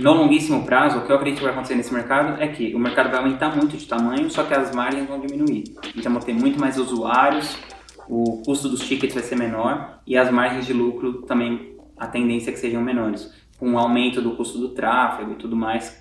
no longuíssimo prazo, o que eu acredito que vai acontecer nesse mercado é que o mercado vai aumentar muito de tamanho, só que as margens vão diminuir. Então vão ter muito mais usuários, o custo dos tickets vai ser menor e as margens de lucro também, a tendência é que sejam menores, com o aumento do custo do tráfego e tudo mais.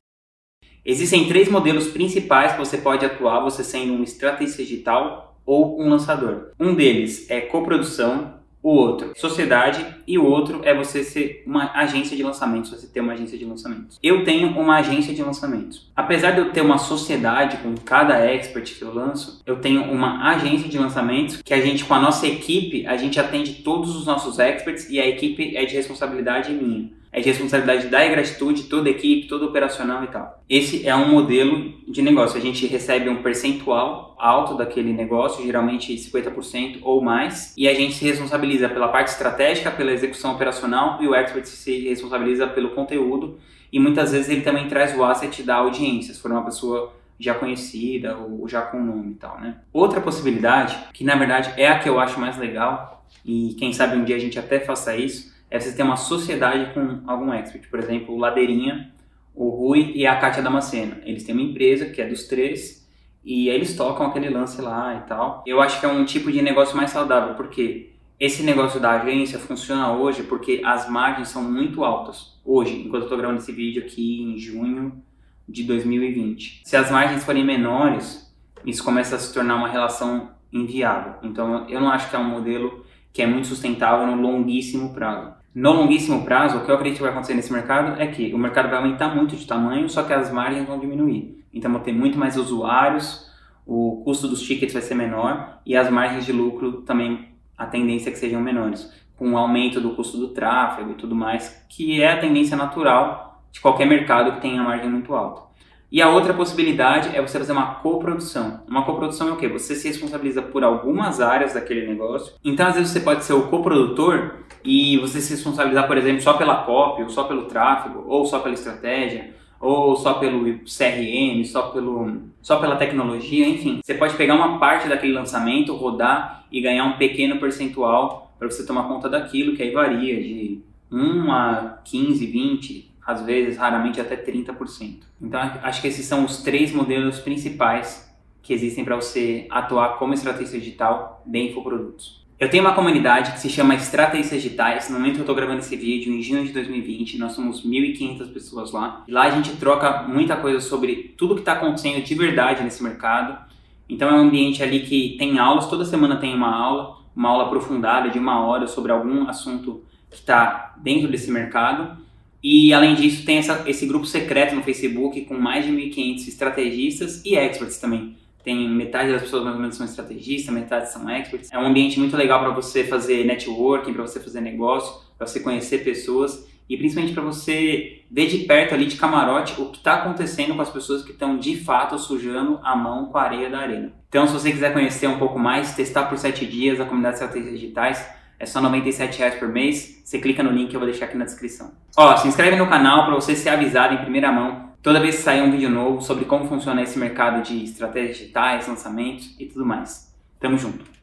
Existem três modelos principais que você pode atuar, você sendo um estrategista digital ou um lançador. Um deles é coprodução, o outro sociedade e o outro é você ser uma agência de lançamentos, você ter uma agência de lançamentos. Eu tenho uma agência de lançamentos. Apesar de eu ter uma sociedade com cada expert que eu lanço, eu tenho uma agência de lançamentos que a gente com a nossa equipe, a gente atende todos os nossos experts e a equipe é de responsabilidade minha é de responsabilidade da gratitude, toda a equipe, todo operacional e tal. Esse é um modelo de negócio. A gente recebe um percentual alto daquele negócio, geralmente 50% ou mais, e a gente se responsabiliza pela parte estratégica, pela execução operacional e o expert se responsabiliza pelo conteúdo e muitas vezes ele também traz o asset da audiência, se for uma pessoa já conhecida ou já com nome e tal, né? Outra possibilidade, que na verdade é a que eu acho mais legal e quem sabe um dia a gente até faça isso, é você ter uma sociedade com algum expert. Por exemplo, o Ladeirinha, o Rui e a Kátia Damasceno. Eles têm uma empresa que é dos três e eles tocam aquele lance lá e tal. Eu acho que é um tipo de negócio mais saudável, porque esse negócio da agência funciona hoje porque as margens são muito altas. Hoje, enquanto eu estou gravando esse vídeo aqui em junho de 2020. Se as margens forem menores, isso começa a se tornar uma relação inviável. Então, eu não acho que é um modelo que é muito sustentável no longuíssimo prazo. No longuíssimo prazo, o que eu acredito que vai acontecer nesse mercado é que o mercado vai aumentar muito de tamanho, só que as margens vão diminuir. Então, vão ter muito mais usuários, o custo dos tickets vai ser menor e as margens de lucro também, a tendência é que sejam menores, com o aumento do custo do tráfego e tudo mais, que é a tendência natural de qualquer mercado que tenha margem muito alta. E a outra possibilidade é você fazer uma coprodução. Uma coprodução é o quê? Você se responsabiliza por algumas áreas daquele negócio. Então, às vezes, você pode ser o coprodutor e você se responsabilizar, por exemplo, só pela copy, ou só pelo tráfego, ou só pela estratégia, ou só pelo CRM, só, pelo, só pela tecnologia, enfim. Você pode pegar uma parte daquele lançamento, rodar e ganhar um pequeno percentual para você tomar conta daquilo, que aí varia de 1 a 15, 20, às vezes, raramente até 30%. Então, acho que esses são os três modelos principais que existem para você atuar como estrategista digital de infoprodutos. Eu tenho uma comunidade que se chama Estratégias Digitais. No momento que eu estou gravando esse vídeo, em junho de 2020, nós somos 1.500 pessoas lá. Lá a gente troca muita coisa sobre tudo que está acontecendo de verdade nesse mercado. Então é um ambiente ali que tem aulas, toda semana tem uma aula, uma aula aprofundada de uma hora sobre algum assunto que está dentro desse mercado. E além disso, tem essa, esse grupo secreto no Facebook com mais de 1.500 estrategistas e experts também. Tem metade das pessoas mais ou menos são estrategistas, metade são experts. É um ambiente muito legal para você fazer networking, para você fazer negócio, para você conhecer pessoas e principalmente para você ver de perto ali de camarote o que está acontecendo com as pessoas que estão de fato sujando a mão com a areia da arena. Então, se você quiser conhecer um pouco mais, testar por 7 dias a comunidade de estratégias digitais, é só R$ 97 por mês. Você clica no link que eu vou deixar aqui na descrição. Ó, se inscreve no canal para você ser avisado em primeira mão toda vez que sair um vídeo novo sobre como funciona esse mercado de estratégias digitais, lançamentos e tudo mais. Tamo junto.